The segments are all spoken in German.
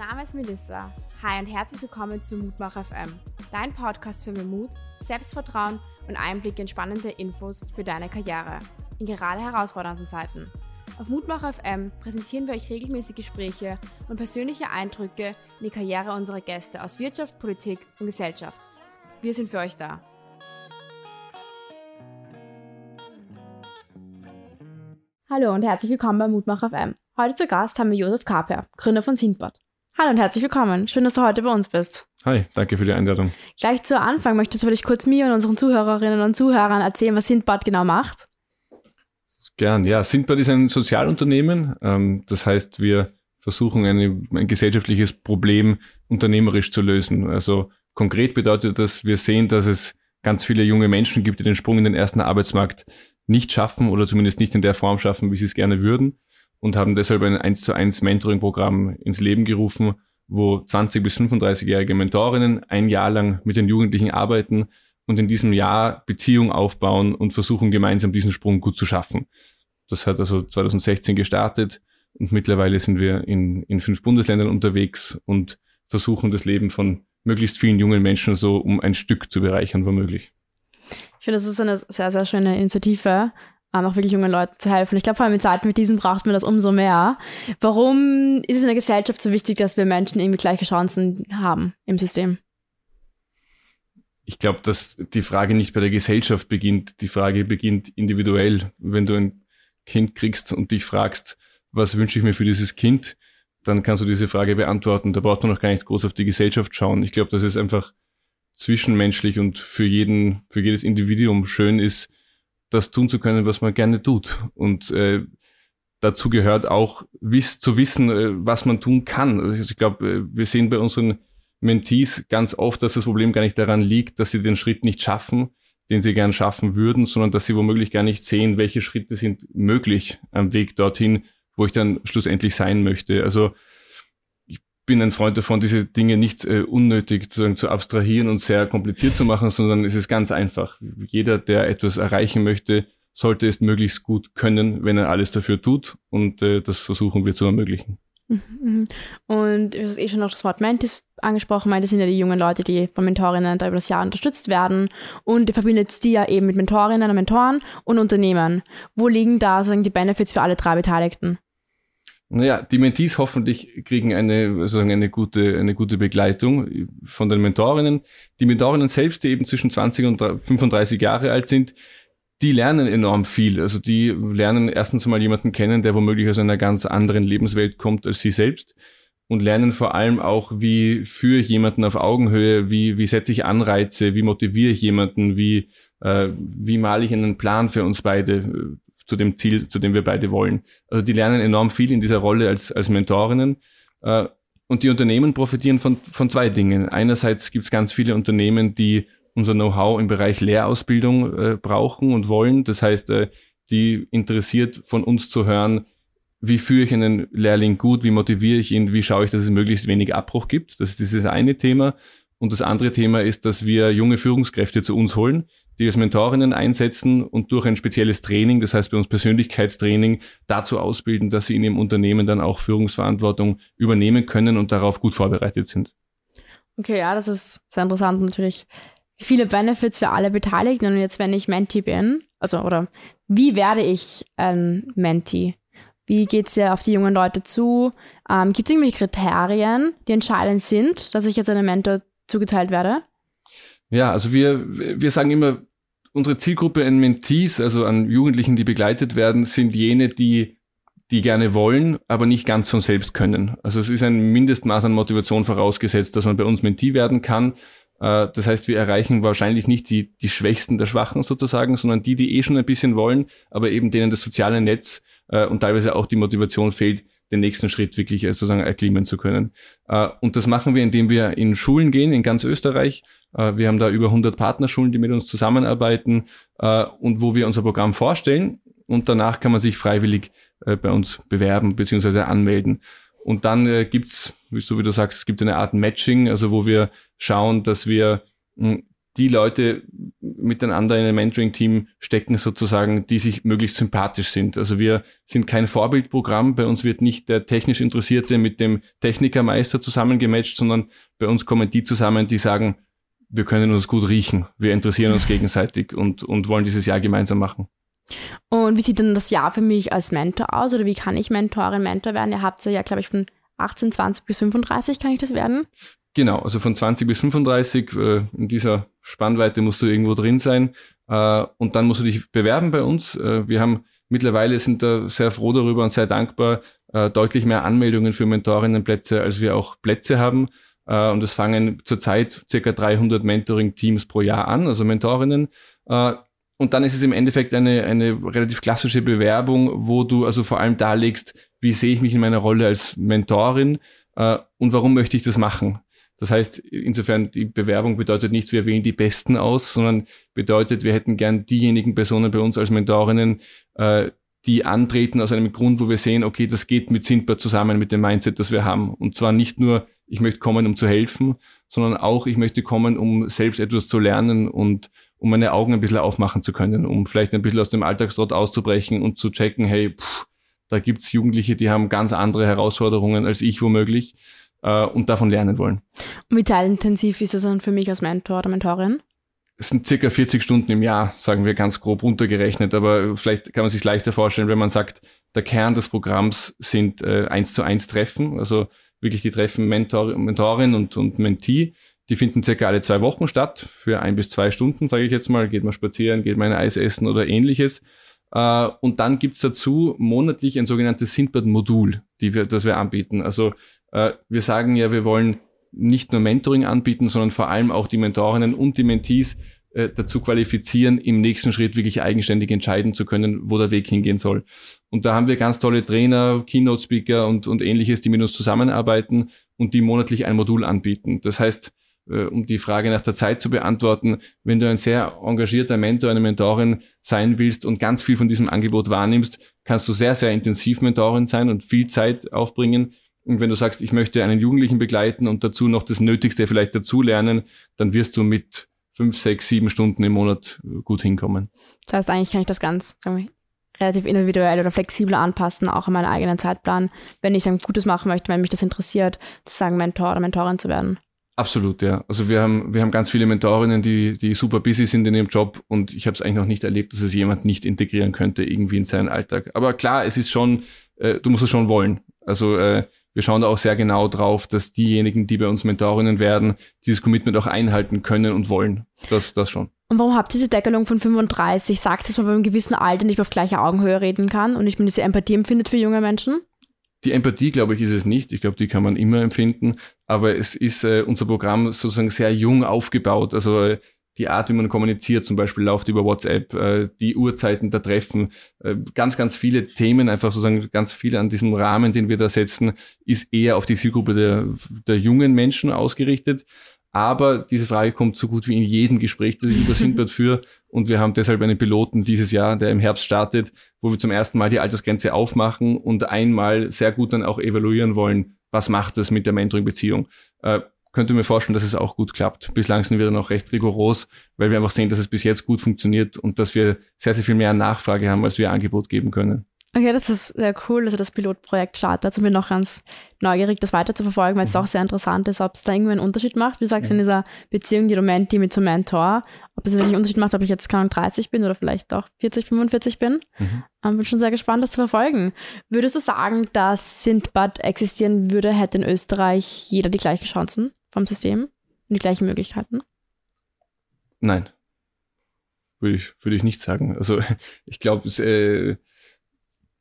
Name ist Melissa. Hi und herzlich willkommen zu Mutmach FM, dein Podcast für mehr Mut, Selbstvertrauen und Einblick in spannende Infos für deine Karriere in gerade herausfordernden Zeiten. Auf Mutmach FM präsentieren wir euch regelmäßig Gespräche und persönliche Eindrücke in die Karriere unserer Gäste aus Wirtschaft, Politik und Gesellschaft. Wir sind für euch da. Hallo und herzlich willkommen bei Mutmach FM. Heute zu Gast haben wir Josef Kaper, Gründer von Sindbad. Hallo und herzlich willkommen. Schön, dass du heute bei uns bist. Hi, danke für die Einladung. Gleich zu Anfang möchtest du vielleicht kurz mir und unseren Zuhörerinnen und Zuhörern erzählen, was Sindbad genau macht? Gern, ja. Sindbad ist ein Sozialunternehmen. Ähm, das heißt, wir versuchen eine, ein gesellschaftliches Problem unternehmerisch zu lösen. Also konkret bedeutet das, wir sehen, dass es ganz viele junge Menschen gibt, die den Sprung in den ersten Arbeitsmarkt nicht schaffen oder zumindest nicht in der Form schaffen, wie sie es gerne würden und haben deshalb ein 1 zu 1 Mentoring-Programm ins Leben gerufen, wo 20 bis 35-jährige Mentorinnen ein Jahr lang mit den Jugendlichen arbeiten und in diesem Jahr Beziehung aufbauen und versuchen gemeinsam diesen Sprung gut zu schaffen. Das hat also 2016 gestartet und mittlerweile sind wir in, in fünf Bundesländern unterwegs und versuchen das Leben von möglichst vielen jungen Menschen so um ein Stück zu bereichern, womöglich. Ich finde, das ist eine sehr, sehr schöne Initiative, ähm, auch wirklich jungen Leuten zu helfen. Ich glaube, vor allem in Zeiten wie diesen braucht man das umso mehr. Warum ist es in der Gesellschaft so wichtig, dass wir Menschen irgendwie gleiche Chancen haben im System? Ich glaube, dass die Frage nicht bei der Gesellschaft beginnt. Die Frage beginnt individuell. Wenn du ein Kind kriegst und dich fragst, was wünsche ich mir für dieses Kind, dann kannst du diese Frage beantworten. Da braucht man noch gar nicht groß auf die Gesellschaft schauen. Ich glaube, dass es einfach zwischenmenschlich und für jeden, für jedes Individuum schön ist, das tun zu können, was man gerne tut. Und äh, dazu gehört auch wiss, zu wissen, äh, was man tun kann. Also ich glaube, äh, wir sehen bei unseren Mentees ganz oft, dass das Problem gar nicht daran liegt, dass sie den Schritt nicht schaffen, den sie gern schaffen würden, sondern dass sie womöglich gar nicht sehen, welche Schritte sind möglich am Weg dorthin, wo ich dann schlussendlich sein möchte. Also bin ein Freund davon, diese Dinge nicht äh, unnötig sozusagen zu abstrahieren und sehr kompliziert zu machen, sondern es ist ganz einfach. Jeder, der etwas erreichen möchte, sollte es möglichst gut können, wenn er alles dafür tut. Und äh, das versuchen wir zu ermöglichen. Mhm. Und du hast eh schon noch das Wort Mentis angesprochen. Das sind ja die jungen Leute, die von Mentorinnen da über das Jahr unterstützt werden. Und ihr verbindet die ja eben mit Mentorinnen und Mentoren und Unternehmen. Wo liegen da sozusagen die Benefits für alle drei Beteiligten? Naja, die Mentees hoffentlich kriegen eine, sozusagen eine gute, eine gute Begleitung von den Mentorinnen. Die Mentorinnen selbst, die eben zwischen 20 und 35 Jahre alt sind, die lernen enorm viel. Also die lernen erstens mal jemanden kennen, der womöglich aus einer ganz anderen Lebenswelt kommt als sie selbst und lernen vor allem auch, wie führe ich jemanden auf Augenhöhe, wie, wie setze ich Anreize, wie motiviere ich jemanden, wie, äh, wie male ich einen Plan für uns beide zu dem Ziel, zu dem wir beide wollen. Also die lernen enorm viel in dieser Rolle als, als Mentorinnen. Äh, und die Unternehmen profitieren von, von zwei Dingen. Einerseits gibt es ganz viele Unternehmen, die unser Know-how im Bereich Lehrausbildung äh, brauchen und wollen. Das heißt, äh, die interessiert von uns zu hören, wie führe ich einen Lehrling gut, wie motiviere ich ihn, wie schaue ich, dass es möglichst wenig Abbruch gibt. Das ist dieses eine Thema. Und das andere Thema ist, dass wir junge Führungskräfte zu uns holen, die als Mentorinnen einsetzen und durch ein spezielles Training, das heißt bei uns Persönlichkeitstraining, dazu ausbilden, dass sie in ihrem Unternehmen dann auch Führungsverantwortung übernehmen können und darauf gut vorbereitet sind. Okay, ja, das ist sehr interessant natürlich. Viele Benefits für alle Beteiligten. Und jetzt, wenn ich Menti bin, also, oder wie werde ich ein Menti? Wie geht es ja auf die jungen Leute zu? Ähm, Gibt es irgendwelche Kriterien, die entscheidend sind, dass ich jetzt einem Mentor zugeteilt werde? Ja, also wir, wir sagen immer, unsere Zielgruppe an Mentees, also an Jugendlichen, die begleitet werden, sind jene, die die gerne wollen, aber nicht ganz von selbst können. Also es ist ein Mindestmaß an Motivation vorausgesetzt, dass man bei uns Mentee werden kann. Äh, das heißt, wir erreichen wahrscheinlich nicht die, die Schwächsten der Schwachen sozusagen, sondern die, die eh schon ein bisschen wollen, aber eben denen das soziale Netz äh, und teilweise auch die Motivation fehlt, den nächsten Schritt wirklich äh, sozusagen erklimmen zu können. Und das machen wir, indem wir in Schulen gehen, in ganz Österreich, äh, wir haben da über 100 Partnerschulen, die mit uns zusammenarbeiten äh, und wo wir unser Programm vorstellen. Und danach kann man sich freiwillig äh, bei uns bewerben bzw. anmelden. Und dann äh, gibt's, so wie du sagst, es gibt eine Art Matching, also wo wir schauen, dass wir hm, die Leute miteinander in ein Mentoring-Team stecken sozusagen, die sich möglichst sympathisch sind. Also wir sind kein Vorbildprogramm. Bei uns wird nicht der technisch Interessierte mit dem Technikermeister zusammengematcht, sondern bei uns kommen die zusammen, die sagen, wir können uns gut riechen, wir interessieren uns gegenseitig und, und wollen dieses Jahr gemeinsam machen. Und wie sieht denn das Jahr für mich als Mentor aus oder wie kann ich Mentorin, Mentor werden? Ihr habt ja, glaube ich, von 18, 20 bis 35 kann ich das werden? Genau, also von 20 bis 35, äh, in dieser Spannweite musst du irgendwo drin sein. Äh, und dann musst du dich bewerben bei uns. Äh, wir haben mittlerweile sind da sehr froh darüber und sehr dankbar, äh, deutlich mehr Anmeldungen für Mentorinnenplätze, als wir auch Plätze haben. Äh, und es fangen zurzeit circa 300 Mentoring-Teams pro Jahr an, also Mentorinnen. Äh, und dann ist es im Endeffekt eine, eine relativ klassische Bewerbung, wo du also vor allem darlegst, wie sehe ich mich in meiner Rolle als Mentorin äh, und warum möchte ich das machen. Das heißt, insofern, die Bewerbung bedeutet nicht, wir wählen die Besten aus, sondern bedeutet, wir hätten gern diejenigen Personen bei uns als Mentorinnen, äh, die antreten aus einem Grund, wo wir sehen, okay, das geht mit Sindbar zusammen mit dem Mindset, das wir haben. Und zwar nicht nur, ich möchte kommen, um zu helfen, sondern auch, ich möchte kommen, um selbst etwas zu lernen und um meine Augen ein bisschen aufmachen zu können, um vielleicht ein bisschen aus dem Alltagstrott auszubrechen und zu checken, hey, pff, da gibt's Jugendliche, die haben ganz andere Herausforderungen als ich womöglich äh, und davon lernen wollen. Und wie zeitintensiv ist das dann für mich als Mentor oder Mentorin? Es sind circa 40 Stunden im Jahr, sagen wir ganz grob runtergerechnet, aber vielleicht kann man sich leichter vorstellen, wenn man sagt, der Kern des Programms sind äh, eins zu eins Treffen, also wirklich die Treffen Mentor, Mentorin und, und Mentee. Die finden circa alle zwei Wochen statt, für ein bis zwei Stunden, sage ich jetzt mal. Geht man spazieren, geht man ein Eis essen oder ähnliches. Äh, und dann gibt's dazu monatlich ein sogenanntes Sindbad-Modul, das wir anbieten. Also äh, wir sagen ja, wir wollen nicht nur Mentoring anbieten, sondern vor allem auch die Mentorinnen und die Mentees äh, dazu qualifizieren, im nächsten Schritt wirklich eigenständig entscheiden zu können, wo der Weg hingehen soll. Und da haben wir ganz tolle Trainer, Keynote-Speaker und, und ähnliches, die mit uns zusammenarbeiten und die monatlich ein Modul anbieten. Das heißt, äh, um die Frage nach der Zeit zu beantworten, wenn du ein sehr engagierter Mentor, eine Mentorin sein willst und ganz viel von diesem Angebot wahrnimmst, kannst du sehr, sehr intensiv Mentorin sein und viel Zeit aufbringen. Und wenn du sagst, ich möchte einen Jugendlichen begleiten und dazu noch das Nötigste vielleicht dazulernen, dann wirst du mit fünf, sechs, sieben Stunden im Monat äh, gut hinkommen. Das heißt, eigentlich kann ich das ganz wir, relativ individuell oder flexibel anpassen, auch in meinen eigenen Zeitplan, wenn ich ein Gutes machen möchte, wenn mich das interessiert, zu sagen, Mentor oder Mentorin zu werden. Absolut, ja. Also wir haben, wir haben ganz viele Mentorinnen, die, die super busy sind in ihrem Job und ich habe es eigentlich noch nicht erlebt, dass es jemand nicht integrieren könnte irgendwie in seinen Alltag. Aber klar, es ist schon, äh, du musst es schon wollen. Also äh, wir schauen da auch sehr genau drauf, dass diejenigen, die bei uns Mentorinnen werden, dieses Commitment auch einhalten können und wollen. Das, das schon. Und warum habt ihr diese Deckelung von 35? Sagt, dass man bei einem gewissen Alter nicht auf gleicher Augenhöhe reden kann und nicht mehr diese Empathie empfindet für junge Menschen? Die Empathie, glaube ich, ist es nicht. Ich glaube, die kann man immer empfinden. Aber es ist äh, unser Programm sozusagen sehr jung aufgebaut. Also äh, die Art, wie man kommuniziert, zum Beispiel läuft über WhatsApp, äh, die Uhrzeiten der Treffen, äh, ganz, ganz viele Themen, einfach sozusagen ganz viel an diesem Rahmen, den wir da setzen, ist eher auf die Zielgruppe der, der jungen Menschen ausgerichtet. Aber diese Frage kommt so gut wie in jedem Gespräch, das ich über Sindbad führe. Und wir haben deshalb einen Piloten dieses Jahr, der im Herbst startet, wo wir zum ersten Mal die Altersgrenze aufmachen und einmal sehr gut dann auch evaluieren wollen, was macht das mit der Mentoring-Beziehung. Äh, könnte mir vorstellen, dass es auch gut klappt. Bislang sind wir dann auch recht rigoros, weil wir einfach sehen, dass es bis jetzt gut funktioniert und dass wir sehr, sehr viel mehr Nachfrage haben, als wir Angebot geben können. Okay, das ist sehr cool, ihr das Pilotprojekt startet. Also bin noch ganz neugierig, das weiter zu verfolgen, weil es mhm. auch sehr interessant ist, ob es da irgendwie einen Unterschied macht. Wie du sagst, ja. in dieser Beziehung, die Menti mit zum Mentor, ob es wirklich einen Unterschied macht, ob ich jetzt keine 30 bin oder vielleicht auch 40, 45 bin. Mhm. Ähm, bin schon sehr gespannt, das zu verfolgen. Würdest du sagen, dass Sindbad existieren würde, hätte in Österreich jeder die gleichen Chancen? Vom System und die gleichen Möglichkeiten? Nein. Würde ich, würde ich nicht sagen. Also ich glaube, es äh,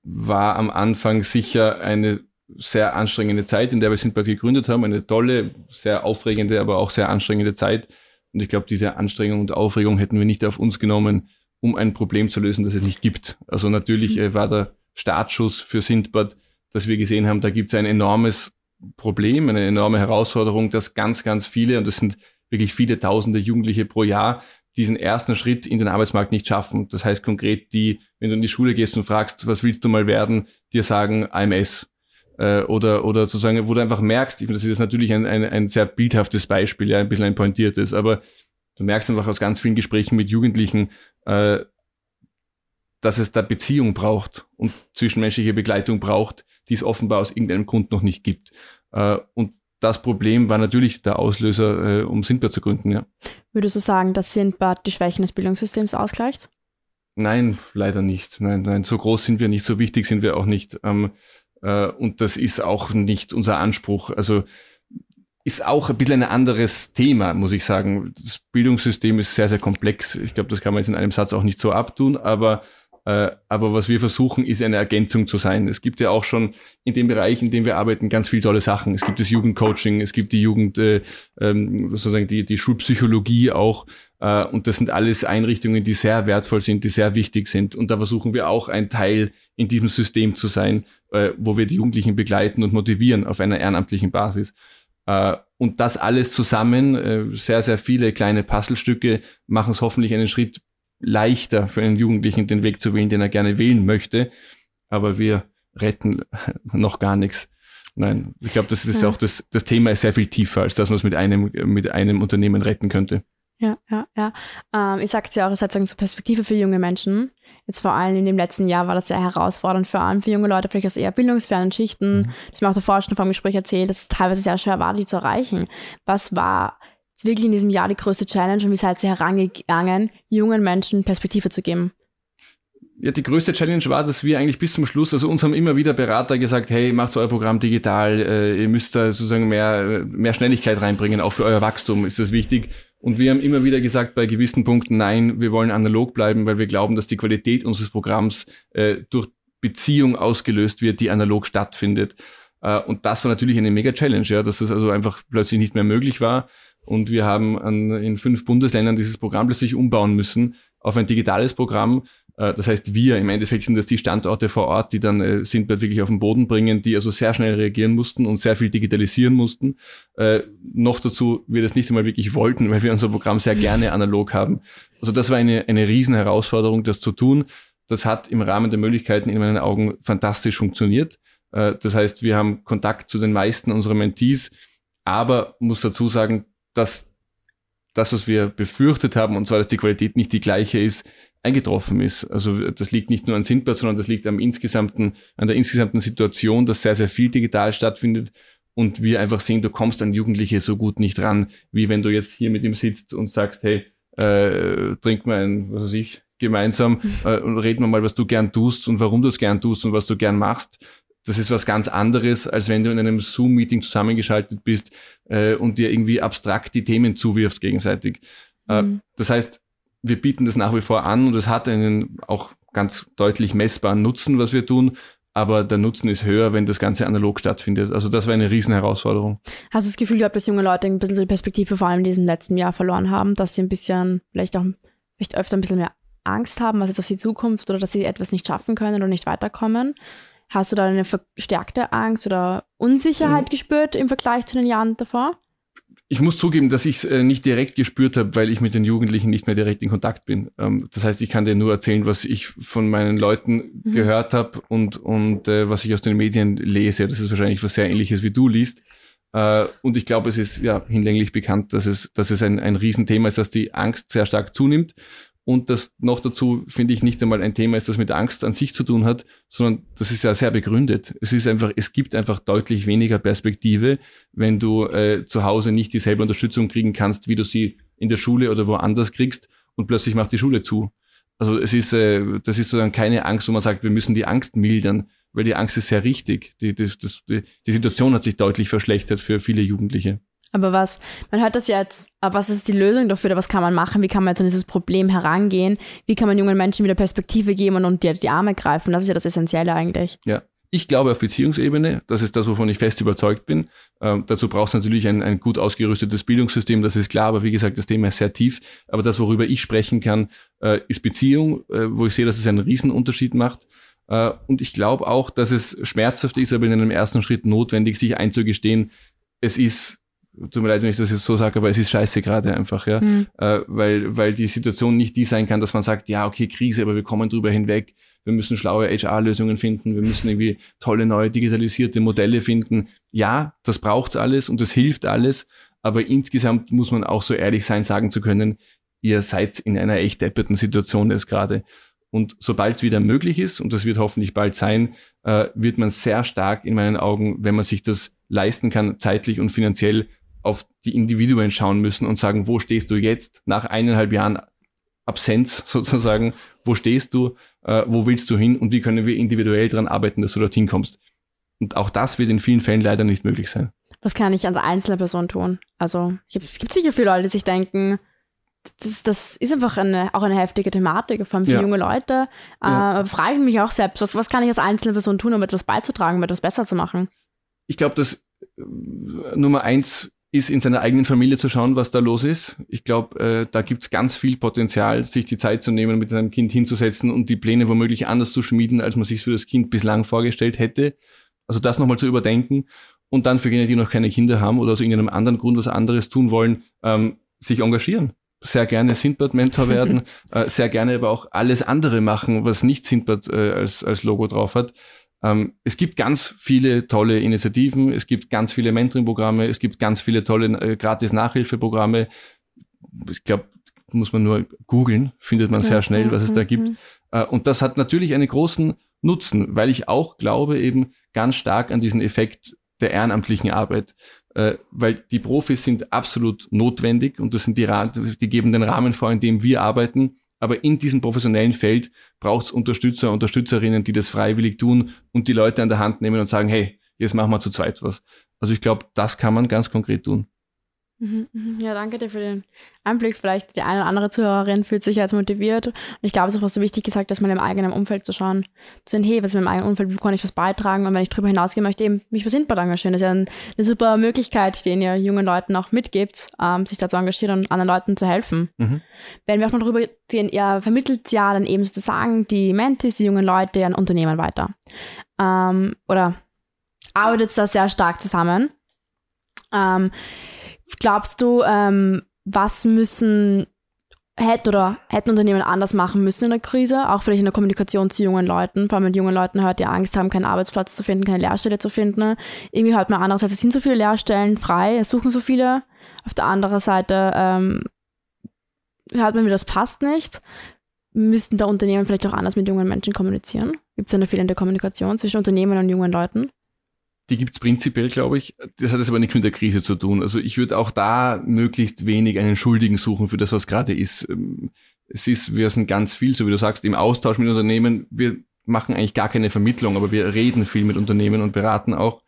war am Anfang sicher eine sehr anstrengende Zeit, in der wir Sindbad gegründet haben. Eine tolle, sehr aufregende, aber auch sehr anstrengende Zeit. Und ich glaube, diese Anstrengung und Aufregung hätten wir nicht auf uns genommen, um ein Problem zu lösen, das es nicht gibt. Also natürlich mhm. äh, war der Startschuss für Sindbad, dass wir gesehen haben, da gibt es ein enormes Problem, eine enorme Herausforderung, dass ganz, ganz viele, und das sind wirklich viele tausende Jugendliche pro Jahr, diesen ersten Schritt in den Arbeitsmarkt nicht schaffen. Das heißt konkret, die, wenn du in die Schule gehst und fragst, was willst du mal werden, dir sagen AMS. Äh, oder, oder sozusagen, wo du einfach merkst, ich meine, das ist natürlich ein, ein, ein sehr bildhaftes Beispiel, ja, ein bisschen ein pointiertes, aber du merkst einfach aus ganz vielen Gesprächen mit Jugendlichen, äh, dass es da Beziehung braucht und zwischenmenschliche Begleitung braucht, die es offenbar aus irgendeinem Grund noch nicht gibt. Äh, und das Problem war natürlich der Auslöser, äh, um Sindbad zu gründen, ja. Würdest du sagen, dass Sindbad die Schwächen des Bildungssystems ausgleicht? Nein, leider nicht. Nein, nein, so groß sind wir nicht, so wichtig sind wir auch nicht. Ähm, äh, und das ist auch nicht unser Anspruch. Also ist auch ein bisschen ein anderes Thema, muss ich sagen. Das Bildungssystem ist sehr, sehr komplex. Ich glaube, das kann man jetzt in einem Satz auch nicht so abtun, aber aber was wir versuchen, ist eine Ergänzung zu sein. Es gibt ja auch schon in dem Bereich, in dem wir arbeiten, ganz viele tolle Sachen. Es gibt das Jugendcoaching, es gibt die Jugend, äh, ähm, sozusagen die, die Schulpsychologie auch. Äh, und das sind alles Einrichtungen, die sehr wertvoll sind, die sehr wichtig sind. Und da versuchen wir auch ein Teil in diesem System zu sein, äh, wo wir die Jugendlichen begleiten und motivieren auf einer ehrenamtlichen Basis. Äh, und das alles zusammen, äh, sehr, sehr viele kleine Puzzlestücke, machen es hoffentlich einen Schritt leichter für einen Jugendlichen den Weg zu wählen, den er gerne wählen möchte. Aber wir retten noch gar nichts. Nein, ich glaube, das ist ja. auch das, das Thema ist sehr viel tiefer, als dass man es mit einem, mit einem Unternehmen retten könnte. Ja, ja, ja. Ähm, ich sagte ja auch, es hat so eine Perspektive für junge Menschen. Jetzt vor allem in dem letzten Jahr war das sehr herausfordernd, vor allem für junge Leute, vielleicht aus eher bildungsfernen Schichten. Mhm. Das mir auch davor schon vom Gespräch erzählt, dass es teilweise sehr schwer war, die zu erreichen. Was war ist wirklich in diesem Jahr die größte Challenge und wie seid ihr herangegangen, jungen Menschen Perspektive zu geben? Ja, die größte Challenge war, dass wir eigentlich bis zum Schluss, also uns haben immer wieder Berater gesagt, hey, macht euer Programm digital, äh, ihr müsst da sozusagen mehr, mehr Schnelligkeit reinbringen, auch für euer Wachstum ist das wichtig. Und wir haben immer wieder gesagt, bei gewissen Punkten, nein, wir wollen analog bleiben, weil wir glauben, dass die Qualität unseres Programms äh, durch Beziehung ausgelöst wird, die analog stattfindet. Äh, und das war natürlich eine mega Challenge, ja, dass das also einfach plötzlich nicht mehr möglich war. Und wir haben an, in fünf Bundesländern dieses Programm plötzlich umbauen müssen auf ein digitales Programm. Äh, das heißt, wir im Endeffekt sind das die Standorte vor Ort, die dann äh, Sindbad wirklich auf den Boden bringen, die also sehr schnell reagieren mussten und sehr viel digitalisieren mussten. Äh, noch dazu, wir das nicht einmal wirklich wollten, weil wir unser Programm sehr gerne analog haben. Also das war eine, eine riesen Herausforderung, das zu tun. Das hat im Rahmen der Möglichkeiten in meinen Augen fantastisch funktioniert. Äh, das heißt, wir haben Kontakt zu den meisten unserer Mentees, aber muss dazu sagen, dass das, was wir befürchtet haben, und zwar, dass die Qualität nicht die gleiche ist, eingetroffen ist. Also das liegt nicht nur an Sindbad, sondern das liegt am insgesamten, an der insgesamten Situation, dass sehr, sehr viel digital stattfindet und wir einfach sehen, du kommst an Jugendliche so gut nicht ran, wie wenn du jetzt hier mit ihm sitzt und sagst, hey, äh, trink mal ein, was weiß ich, gemeinsam mhm. äh, und reden wir mal, was du gern tust und warum du es gern tust und was du gern machst das ist was ganz anderes, als wenn du in einem Zoom-Meeting zusammengeschaltet bist äh, und dir irgendwie abstrakt die Themen zuwirfst gegenseitig. Äh, mhm. das heißt, wir bieten das nach wie vor an und es hat einen auch ganz deutlich messbaren Nutzen, was wir tun. Aber der Nutzen ist höher, wenn das Ganze analog stattfindet. Also das war eine Riesenherausforderung. Hast du das Gefühl gehabt, dass junge Leute ein bisschen die Perspektive vor allem in diesem letzten Jahr verloren haben, dass sie ein bisschen, vielleicht auch vielleicht öfter ein bisschen mehr Angst haben, was jetzt auf sie zukommt oder dass sie etwas nicht schaffen können oder nicht weiterkommen? Hast du da eine verstärkte Angst oder Unsicherheit mhm. gespürt im Vergleich zu den Jahren davor? Ich muss zugeben, dass ich es äh, nicht direkt gespürt habe, weil ich mit den Jugendlichen nicht mehr direkt in Kontakt bin. Ähm, das heißt, ich kann dir nur erzählen, was ich von meinen Leuten mhm. gehört habe und, und äh, was ich aus den Medien lese. Das ist wahrscheinlich was sehr ähnliches, wie du liest. Äh, und ich glaube, es ist ja hinlänglich bekannt, dass es, dass es ein, ein Riesenthema ist, dass die Angst sehr stark zunimmt und das noch dazu, finde ich, nicht einmal ein Thema ist, das mit Angst an sich zu tun hat, sondern das ist ja sehr begründet. Es ist einfach, es gibt einfach deutlich weniger Perspektive, wenn du äh, zu Hause nicht dieselbe Unterstützung kriegen kannst, wie du sie in der Schule oder woanders kriegst und plötzlich macht die Schule zu. Also es ist, äh, das ist sozusagen keine Angst, wo man sagt, wir müssen die Angst mildern, weil die Angst ist sehr richtig. Die, die, das, die, die Situation hat sich deutlich verschlechtert für viele Jugendliche. Aber was, man hört das jetzt, aber was ist die Lösung dafür? Was kann man machen? Wie kann man jetzt an dieses Problem herangehen? Wie kann man jungen Menschen wieder Perspektive geben und, und die, die Arme greifen? Das ist ja das Essentielle eigentlich. Ja. Ich glaube auf Beziehungsebene, das ist das, wovon ich fest überzeugt bin. Ähm, dazu brauchst du natürlich ein, ein gut ausgerüstetes Bildungssystem, das ist klar, aber wie gesagt, das Thema ist sehr tief. Aber das, worüber ich sprechen kann, äh, ist Beziehung, äh, wo ich sehe, dass es einen Riesenunterschied macht. Äh, und ich glaube auch, dass es schmerzhaft ist, aber in einem ersten Schritt notwendig, sich einzugestehen, es ist tut mir leid, wenn ich das jetzt so sage, aber es ist scheiße gerade einfach, ja. Mhm. Äh, weil, weil die Situation nicht die sein kann, dass man sagt, ja, okay, Krise, aber wir kommen drüber hinweg. Wir müssen schlaue HR-Lösungen finden. Wir müssen irgendwie tolle neue digitalisierte Modelle finden. Ja, das braucht's alles und das hilft alles. Aber insgesamt muss man auch so ehrlich sein, sagen zu können, ihr seid in einer echt depperten Situation jetzt gerade. Und sobald es wieder möglich ist, und das wird hoffentlich bald sein, äh, wird man sehr stark in meinen Augen, wenn man sich das leisten kann, zeitlich und finanziell auf die Individuen schauen müssen und sagen, wo stehst du jetzt nach eineinhalb Jahren Absenz sozusagen, wo stehst du, äh, wo willst du hin und wie können wir individuell daran arbeiten, dass du dorthin kommst. Und auch das wird in vielen Fällen leider nicht möglich sein. Was kann ich als einzelne Person tun? Also es gibt sicher viele Leute, die sich denken, das, das ist einfach eine, auch eine heftige Thematik, vor allem für ja. junge Leute. Äh, ja. frage ich mich auch selbst, was, was kann ich als einzelne Person tun, um etwas beizutragen, um etwas besser zu machen? Ich glaube, dass äh, Nummer eins ist, in seiner eigenen Familie zu schauen, was da los ist. Ich glaube, äh, da gibt's ganz viel Potenzial, sich die Zeit zu nehmen, mit einem Kind hinzusetzen und die Pläne womöglich anders zu schmieden, als man sich für das Kind bislang vorgestellt hätte. Also das nochmal zu überdenken und dann für jene, die noch keine Kinder haben oder aus irgendeinem anderen Grund was anderes tun wollen, ähm, sich engagieren sehr gerne Sindbad-Mentor werden, äh, sehr gerne aber auch alles andere machen, was nicht Sindbad äh, als, als Logo drauf hat. Ähm, es gibt ganz viele tolle Initiativen, es gibt ganz viele Mentoring-Programme, es gibt ganz viele tolle äh, Gratis-Nachhilfeprogramme. Ich glaube, muss man nur googeln, findet man sehr schnell, was es da gibt. Äh, und das hat natürlich einen großen Nutzen, weil ich auch glaube eben ganz stark an diesen Effekt der ehrenamtlichen Arbeit äh, weil die Profis sind absolut notwendig und das sind die, die geben den Rahmen vor, in dem wir arbeiten. Aber in diesem professionellen Feld braucht es Unterstützer, Unterstützerinnen, die das freiwillig tun und die Leute an der Hand nehmen und sagen, hey, jetzt machen wir zu zweit was. Also ich glaube, das kann man ganz konkret tun. Mhm, mhm. Ja, danke dir für den Einblick. Vielleicht die eine oder andere Zuhörerin fühlt sich jetzt motiviert. Und ich glaube, es ist auch was so wichtig gesagt, dass man im eigenen Umfeld zu schauen, zu sehen, hey, was ist in meinem eigenen Umfeld, wie kann ich was beitragen? Und wenn ich darüber hinausgehe, möchte eben mich für Sintbad engagieren. Das ist ja eine super Möglichkeit, den ihr jungen Leuten auch mitgebt, ähm, sich da zu engagieren und anderen Leuten zu helfen. Mhm. Wenn wir auch noch darüber gehen, ihr vermittelt ja dann eben sozusagen die Mentis, die jungen Leute an Unternehmen weiter. Ähm, oder arbeitet da sehr stark zusammen. Ähm, Glaubst du, ähm, was müssen hätte oder hätten Unternehmen anders machen müssen in der Krise, auch vielleicht in der Kommunikation zu jungen Leuten, vor allem mit jungen Leuten hört, die Angst haben, keinen Arbeitsplatz zu finden, keine Lehrstelle zu finden. Irgendwie hört man andererseits, es sind so viele Lehrstellen frei, es suchen so viele. Auf der anderen Seite ähm, hört man, wie das passt nicht. Müssten da Unternehmen vielleicht auch anders mit jungen Menschen kommunizieren? Gibt es eine fehlende Kommunikation zwischen Unternehmen und jungen Leuten? Die gibt's prinzipiell, glaube ich. Das hat jetzt aber nichts mit der Krise zu tun. Also ich würde auch da möglichst wenig einen Schuldigen suchen für das, was gerade ist. Ähm, es ist, wir sind ganz viel, so wie du sagst, im Austausch mit Unternehmen. Wir machen eigentlich gar keine Vermittlung, aber wir reden viel mit Unternehmen und beraten auch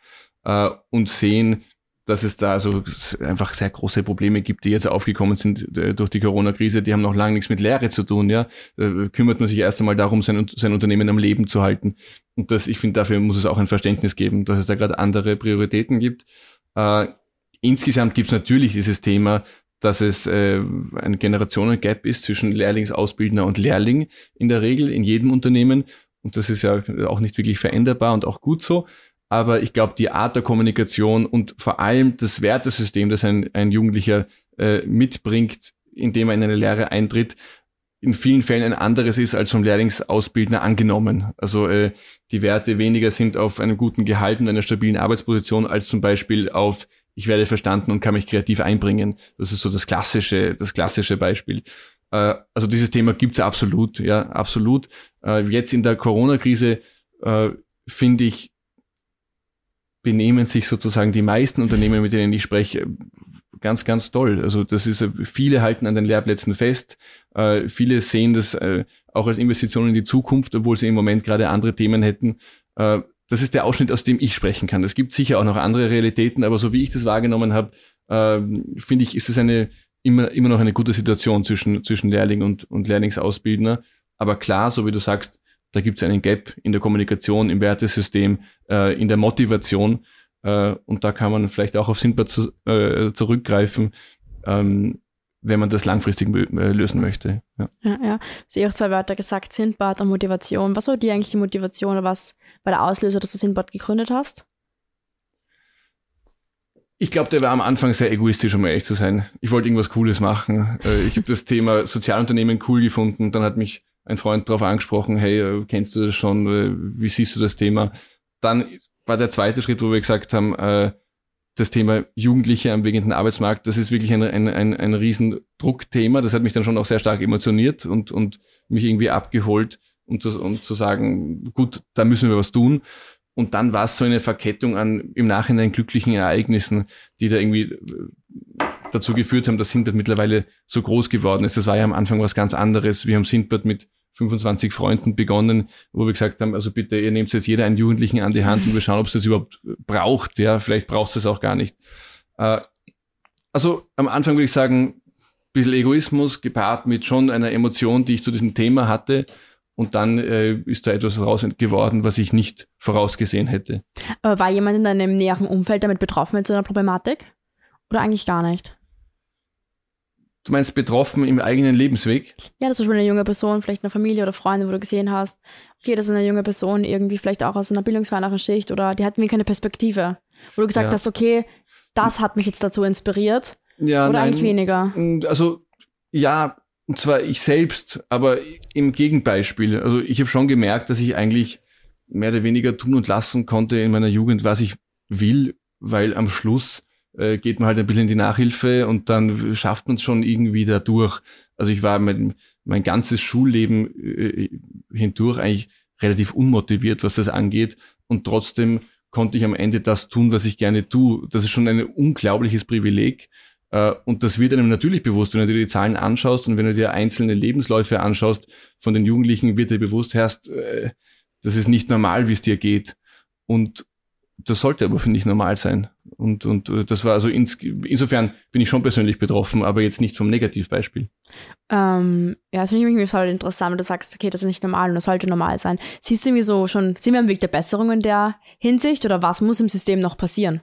äh, und sehen, dass es da also einfach sehr große Probleme gibt, die jetzt aufgekommen sind äh, durch die Corona-Krise. Die haben noch lange nichts mit Lehre zu tun. Ja, da kümmert man sich erst einmal darum, sein, sein Unternehmen am Leben zu halten. Und das, ich finde, dafür muss es auch ein Verständnis geben, dass es da gerade andere Prioritäten gibt. Äh, insgesamt gibt es natürlich dieses Thema, dass es äh, ein Generationen-Gap ist zwischen Lehrlingsausbildner und Lehrling in der Regel in jedem Unternehmen. Und das ist ja auch nicht wirklich veränderbar und auch gut so aber ich glaube, die Art der Kommunikation und vor allem das Wertesystem, das ein, ein Jugendlicher äh, mitbringt, indem er in eine Lehre eintritt, in vielen Fällen ein anderes ist als vom Lehrlingsausbildner angenommen. Also äh, die Werte weniger sind auf einem guten Gehalt und einer stabilen Arbeitsposition als zum Beispiel auf ich werde verstanden und kann mich kreativ einbringen. Das ist so das klassische, das klassische Beispiel. Äh, also dieses Thema gibt's absolut, ja, absolut. Äh, jetzt in der Corona-Krise äh, finde ich benehmen sich sozusagen die meisten Unternehmen, mit denen ich spreche, ganz, ganz toll. Also das ist, viele halten an den Lehrplätzen fest, äh, viele sehen das äh, auch als Investition in die Zukunft, obwohl sie im Moment gerade andere Themen hätten. Äh, das ist der Ausschnitt, aus dem ich sprechen kann. Es gibt sicher auch noch andere Realitäten, aber so wie ich das wahrgenommen habe, äh, finde ich, ist es eine immer, immer noch eine gute Situation zwischen, zwischen Lehrling und, und Lehrlingsausbildner. Aber klar, so wie du sagst, da gibt es einen Gap in der Kommunikation, im Wertesystem, äh, in der Motivation. Äh, und da kann man vielleicht auch auf Sindbad zu, äh, zurückgreifen, ähm, wenn man das langfristig äh, lösen möchte. Ja, ja. ja. Sie auch zwei Wörter gesagt, Sindbad und Motivation. Was war dir eigentlich die Motivation oder was war der Auslöser, dass du Sindbad gegründet hast? Ich glaube, der war am Anfang sehr egoistisch, um ehrlich zu sein. Ich wollte irgendwas Cooles machen. Äh, ich habe das Thema Sozialunternehmen cool gefunden. Dann hat mich ein Freund darauf angesprochen, hey, äh, kennst du das schon, äh, wie siehst du das Thema? Dann war der zweite Schritt, wo wir gesagt haben, äh, das Thema Jugendliche am wegenden Arbeitsmarkt, das ist wirklich ein, ein, ein, ein Riesendruckthema. Das hat mich dann schon auch sehr stark emotioniert und, und mich irgendwie abgeholt, um zu, um zu sagen, gut, da müssen wir was tun. Und dann war es so eine Verkettung an im Nachhinein glücklichen Ereignissen, die da irgendwie dazu geführt haben, dass Sindbad mittlerweile so groß geworden ist. Das war ja am Anfang was ganz anderes. Wir haben Sindbad mit 25 Freunden begonnen, wo wir gesagt haben, also bitte, ihr nehmt jetzt jeder einen Jugendlichen an die Hand und wir schauen, ob es das überhaupt braucht. Ja, vielleicht braucht es das auch gar nicht. Äh, also am Anfang würde ich sagen, bisschen Egoismus gepaart mit schon einer Emotion, die ich zu diesem Thema hatte. Und dann äh, ist da etwas raus geworden, was ich nicht vorausgesehen hätte. Aber war jemand in deinem näheren Umfeld damit betroffen mit so einer Problematik? Oder eigentlich gar nicht? Du meinst betroffen im eigenen Lebensweg? Ja, das ist schon eine junge Person, vielleicht eine Familie oder Freunde, wo du gesehen hast, okay, das ist eine junge Person, irgendwie vielleicht auch aus einer bildungsferneren Schicht oder die hat mir keine Perspektive. Wo du gesagt ja. hast, okay, das hat mich jetzt dazu inspiriert. Ja, oder nein, eigentlich weniger? Also, ja, und zwar ich selbst, aber im Gegenbeispiel. Also ich habe schon gemerkt, dass ich eigentlich mehr oder weniger tun und lassen konnte in meiner Jugend, was ich will, weil am Schluss äh, geht man halt ein bisschen in die Nachhilfe und dann schafft man es schon irgendwie da durch. Also ich war mein, mein ganzes Schulleben äh, hindurch eigentlich relativ unmotiviert, was das angeht und trotzdem konnte ich am Ende das tun, was ich gerne tue. Das ist schon ein unglaubliches Privileg. Äh, und das wird einem natürlich bewusst, wenn du dir die Zahlen anschaust und wenn du dir einzelne Lebensläufe anschaust von den Jugendlichen, wird dir bewusst, Herrst, äh, das ist nicht normal, wie es dir geht. Und das sollte aber, finde ich, normal sein. Und, und äh, das war also ins, insofern bin ich schon persönlich betroffen, aber jetzt nicht vom Negativbeispiel. Ähm, ja, das finde ich irgendwie halt interessant, wenn du sagst, okay, das ist nicht normal und das sollte normal sein. Siehst du irgendwie so schon, sind wir am Weg der Besserung in der Hinsicht oder was muss im System noch passieren?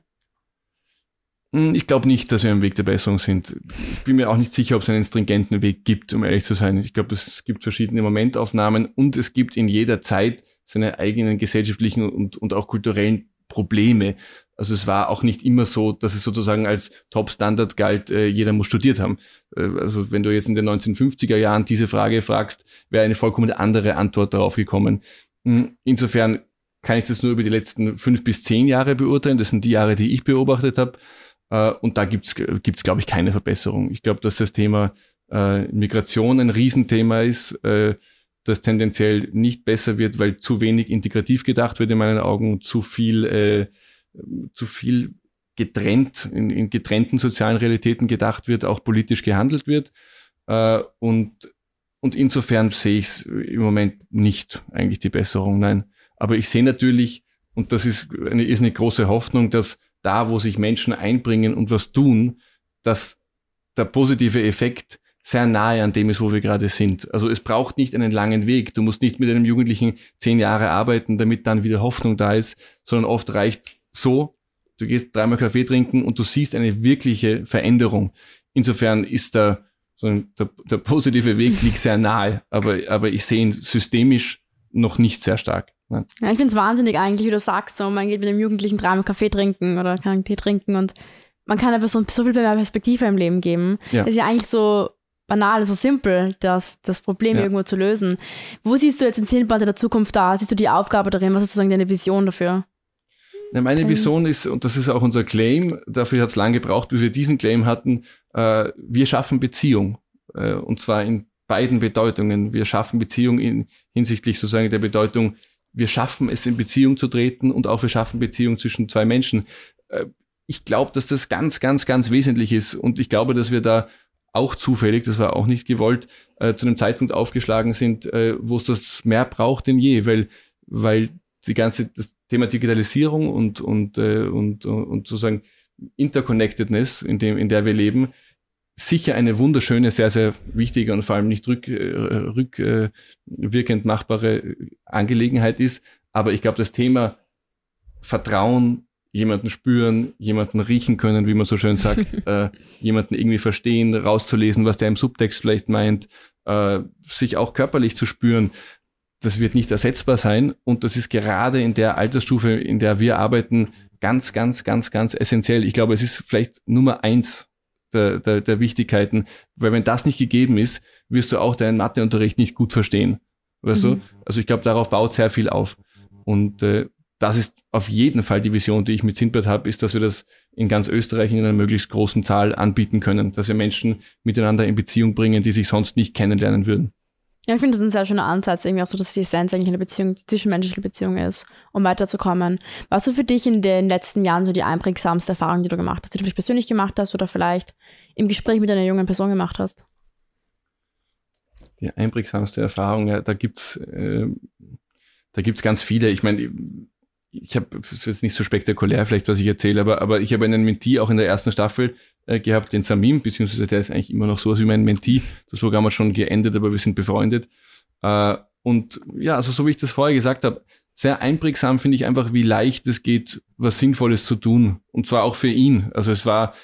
Hm, ich glaube nicht, dass wir am Weg der Besserung sind. Ich bin mir auch nicht sicher, ob es einen stringenten Weg gibt, um ehrlich zu sein. Ich glaube, es gibt verschiedene Momentaufnahmen und es gibt in jeder Zeit seine eigenen gesellschaftlichen und, und auch kulturellen Probleme. Also es war auch nicht immer so, dass es sozusagen als Top-Standard galt, äh, jeder muss studiert haben. Äh, also wenn du jetzt in den 1950er Jahren diese Frage fragst, wäre eine vollkommen andere Antwort darauf gekommen. Hm, insofern kann ich das nur über die letzten fünf bis zehn Jahre beurteilen. Das sind die Jahre, die ich beobachtet habe. Äh, und da gibt's gibt's glaube ich, keine Verbesserung. Ich glaube, dass das Thema äh, Migration ein Riesenthema ist. Das tendenziell nicht besser wird, weil zu wenig integrativ gedacht wird in meinen Augen, zu viel, äh, zu viel getrennt, in, in getrennten sozialen Realitäten gedacht wird, auch politisch gehandelt wird. Äh, und, und insofern sehe ich es im Moment nicht eigentlich die Besserung, nein. Aber ich sehe natürlich, und das ist eine, ist eine große Hoffnung, dass da, wo sich Menschen einbringen und was tun, dass der positive Effekt sehr nahe an dem ist, wo wir gerade sind. Also es braucht nicht einen langen Weg. Du musst nicht mit einem Jugendlichen zehn Jahre arbeiten, damit dann wieder Hoffnung da ist, sondern oft reicht so, du gehst dreimal Kaffee trinken und du siehst eine wirkliche Veränderung. Insofern ist da der, der positive Weg liegt sehr nahe, aber, aber ich sehe ihn systemisch noch nicht sehr stark. Nein. Ja, ich finde es wahnsinnig eigentlich, wie du sagst, so man geht mit einem Jugendlichen dreimal Kaffee trinken oder kann Tee trinken und man kann einfach so, so viel mehr Perspektive im Leben geben. Ja. Das ist ja eigentlich so banal, so simpel, das, das Problem ja. irgendwo zu lösen. Wo siehst du jetzt in zehn Jahren in der Zukunft da? Siehst du die Aufgabe darin? Was ist sozusagen deine Vision dafür? Ja, meine Vision ist, und das ist auch unser Claim, dafür hat es lange gebraucht, bis wir diesen Claim hatten, äh, wir schaffen Beziehung. Äh, und zwar in beiden Bedeutungen. Wir schaffen Beziehung in, hinsichtlich sozusagen der Bedeutung, wir schaffen es in Beziehung zu treten und auch wir schaffen Beziehung zwischen zwei Menschen. Äh, ich glaube, dass das ganz, ganz, ganz wesentlich ist und ich glaube, dass wir da auch zufällig, das war auch nicht gewollt, äh, zu einem Zeitpunkt aufgeschlagen sind, äh, wo es das mehr braucht denn je, weil, weil die ganze das Thema Digitalisierung und, und, äh, und, und sozusagen Interconnectedness, in, dem, in der wir leben, sicher eine wunderschöne, sehr, sehr wichtige und vor allem nicht rück, äh, rückwirkend machbare Angelegenheit ist. Aber ich glaube, das Thema Vertrauen, jemanden spüren, jemanden riechen können, wie man so schön sagt, äh, jemanden irgendwie verstehen, rauszulesen, was der im Subtext vielleicht meint, äh, sich auch körperlich zu spüren, das wird nicht ersetzbar sein. Und das ist gerade in der Altersstufe, in der wir arbeiten, ganz, ganz, ganz, ganz essentiell. Ich glaube, es ist vielleicht Nummer eins der, der, der Wichtigkeiten, weil wenn das nicht gegeben ist, wirst du auch deinen Matheunterricht nicht gut verstehen. Weißt mhm. du? Also ich glaube, darauf baut sehr viel auf. Und äh, das ist auf jeden Fall die Vision, die ich mit Sindbad habe, ist, dass wir das in ganz Österreich in einer möglichst großen Zahl anbieten können, dass wir Menschen miteinander in Beziehung bringen, die sich sonst nicht kennenlernen würden. Ja, ich finde das ein sehr schöner Ansatz, irgendwie auch so, dass die Essenz eigentlich eine Beziehung, die zwischenmenschliche Beziehung ist, um weiterzukommen. Was so für dich in den letzten Jahren so die einprägsamste Erfahrung, die du gemacht hast, die du vielleicht persönlich gemacht hast oder vielleicht im Gespräch mit einer jungen Person gemacht hast? Die einprägsamste Erfahrung, ja, da gibt's, äh, da gibt's ganz viele. Ich meine, ich habe, es ist jetzt nicht so spektakulär vielleicht, was ich erzähle, aber, aber ich habe einen Mentee auch in der ersten Staffel äh, gehabt, den Samim, beziehungsweise der ist eigentlich immer noch sowas wie mein Mentee. Das Programm hat schon geendet, aber wir sind befreundet. Äh, und ja, also so wie ich das vorher gesagt habe, sehr einprägsam finde ich einfach, wie leicht es geht, was Sinnvolles zu tun. Und zwar auch für ihn. Also es war,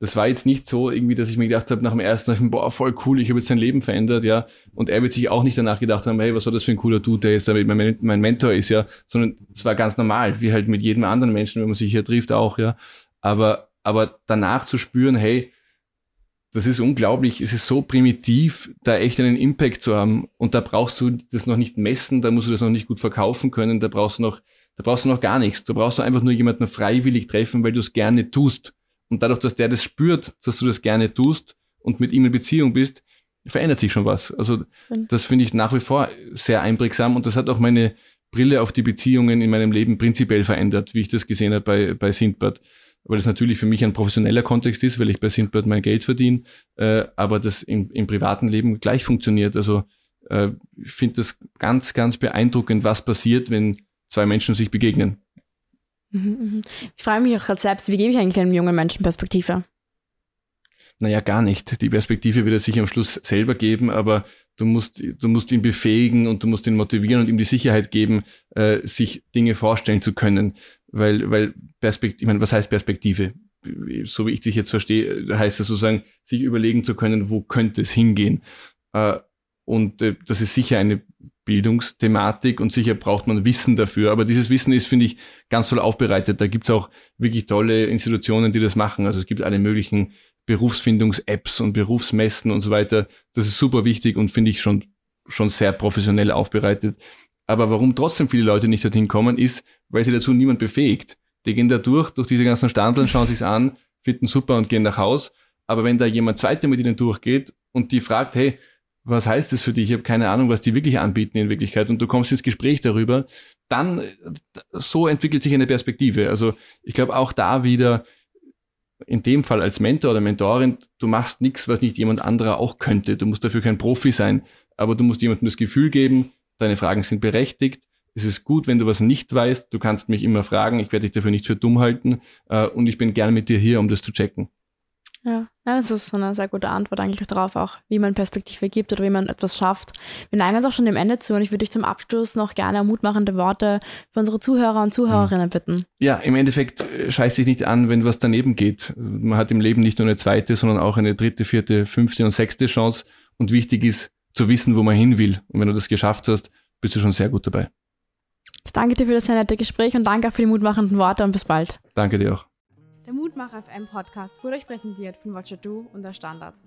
das war jetzt nicht so irgendwie, dass ich mir gedacht habe nach dem ersten Treffen, boah, voll cool, ich habe jetzt sein Leben verändert, ja. Und er wird sich auch nicht danach gedacht haben, hey, was war das für ein cooler Dude, der jetzt mein, mein Mentor ist, ja. Sondern es war ganz normal, wie halt mit jedem anderen Menschen, wenn man sich hier trifft, auch, ja. Aber aber danach zu spüren, hey, das ist unglaublich, es ist so primitiv, da echt einen Impact zu haben. Und da brauchst du das noch nicht messen, da musst du das noch nicht gut verkaufen können, da brauchst du noch, da brauchst du noch gar nichts. Da brauchst du einfach nur jemanden freiwillig treffen, weil du es gerne tust. Und dadurch, dass der das spürt, dass du das gerne tust und mit ihm in Beziehung bist, verändert sich schon was. Also das finde ich nach wie vor sehr einprägsam und das hat auch meine Brille auf die Beziehungen in meinem Leben prinzipiell verändert, wie ich das gesehen habe bei, bei Sindbad weil das natürlich für mich ein professioneller Kontext ist, weil ich bei Sindbird mein Geld verdiene, äh, aber das im, im privaten Leben gleich funktioniert. Also äh, ich finde das ganz, ganz beeindruckend, was passiert, wenn zwei Menschen sich begegnen. Mhm, mhm. Ich frage mich auch gerade selbst, wie gebe ich eigentlich einem jungen Menschen Perspektive? Naja, gar nicht. Die Perspektive wird er sich am Schluss selber geben, aber du musst, du musst ihn befähigen und du musst ihn motivieren und ihm die Sicherheit geben, äh, sich Dinge vorstellen zu können. Weil, weil Perspektive, ich meine, was heißt Perspektive? So wie ich dich jetzt verstehe, heißt das sozusagen, sich überlegen zu können, wo könnte es hingehen. Äh, und äh, das ist sicher eine Bildungsthematik und sicher braucht man Wissen dafür. Aber dieses Wissen ist, finde ich, ganz toll aufbereitet. Da gibt's auch wirklich tolle Institutionen, die das machen. Also es gibt alle möglichen Berufsfindungs-Apps und Berufsmessen und so weiter. Das ist super wichtig und finde ich schon, schon sehr professionell aufbereitet. Aber warum trotzdem viele Leute nicht dorthin kommen, ist, weil sie dazu niemand befähigt. Die gehen da durch, durch diese ganzen Standeln, schauen sich's an, finden super und gehen nach Haus. Aber wenn da jemand zweiter mit ihnen durchgeht und die fragt, hey, was heißt das für dich? Ich habe keine Ahnung, was die wirklich anbieten in Wirklichkeit und du kommst ins Gespräch darüber, dann so entwickelt sich eine Perspektive. Also ich glaube auch da wieder, in dem Fall als Mentor oder Mentorin, du machst nichts, was nicht jemand anderer auch könnte. Du musst dafür kein Profi sein, aber du musst jemandem das Gefühl geben, deine Fragen sind berechtigt. Es ist gut, wenn du was nicht weißt. Du kannst mich immer fragen. Ich werde dich dafür nicht für dumm halten. Äh, und ich bin gern mit dir hier, um das zu checken. Ja, das ist eine sehr gute Antwort eigentlich darauf, auch wie man Perspektive gibt oder wie man etwas schafft. Wir neigen uns auch schon dem Ende zu und ich würde dich zum Abschluss noch gerne mutmachende Worte für unsere Zuhörer und Zuhörerinnen bitten. Ja, im Endeffekt äh, scheiß dich nicht an, wenn was daneben geht. Man hat im Leben nicht nur eine zweite, sondern auch eine dritte, vierte, fünfte und sechste Chance. Und wichtig ist, zu wissen, wo man hin will. Und wenn du das geschafft hast, bist du schon sehr gut dabei. Ich danke dir für das sehr nette Gespräch und danke auch für die mutmachenden Worte und bis bald. Danke dir auch. Der Mutmacher FM Podcast wurde euch präsentiert von Watcher Du und der Standard.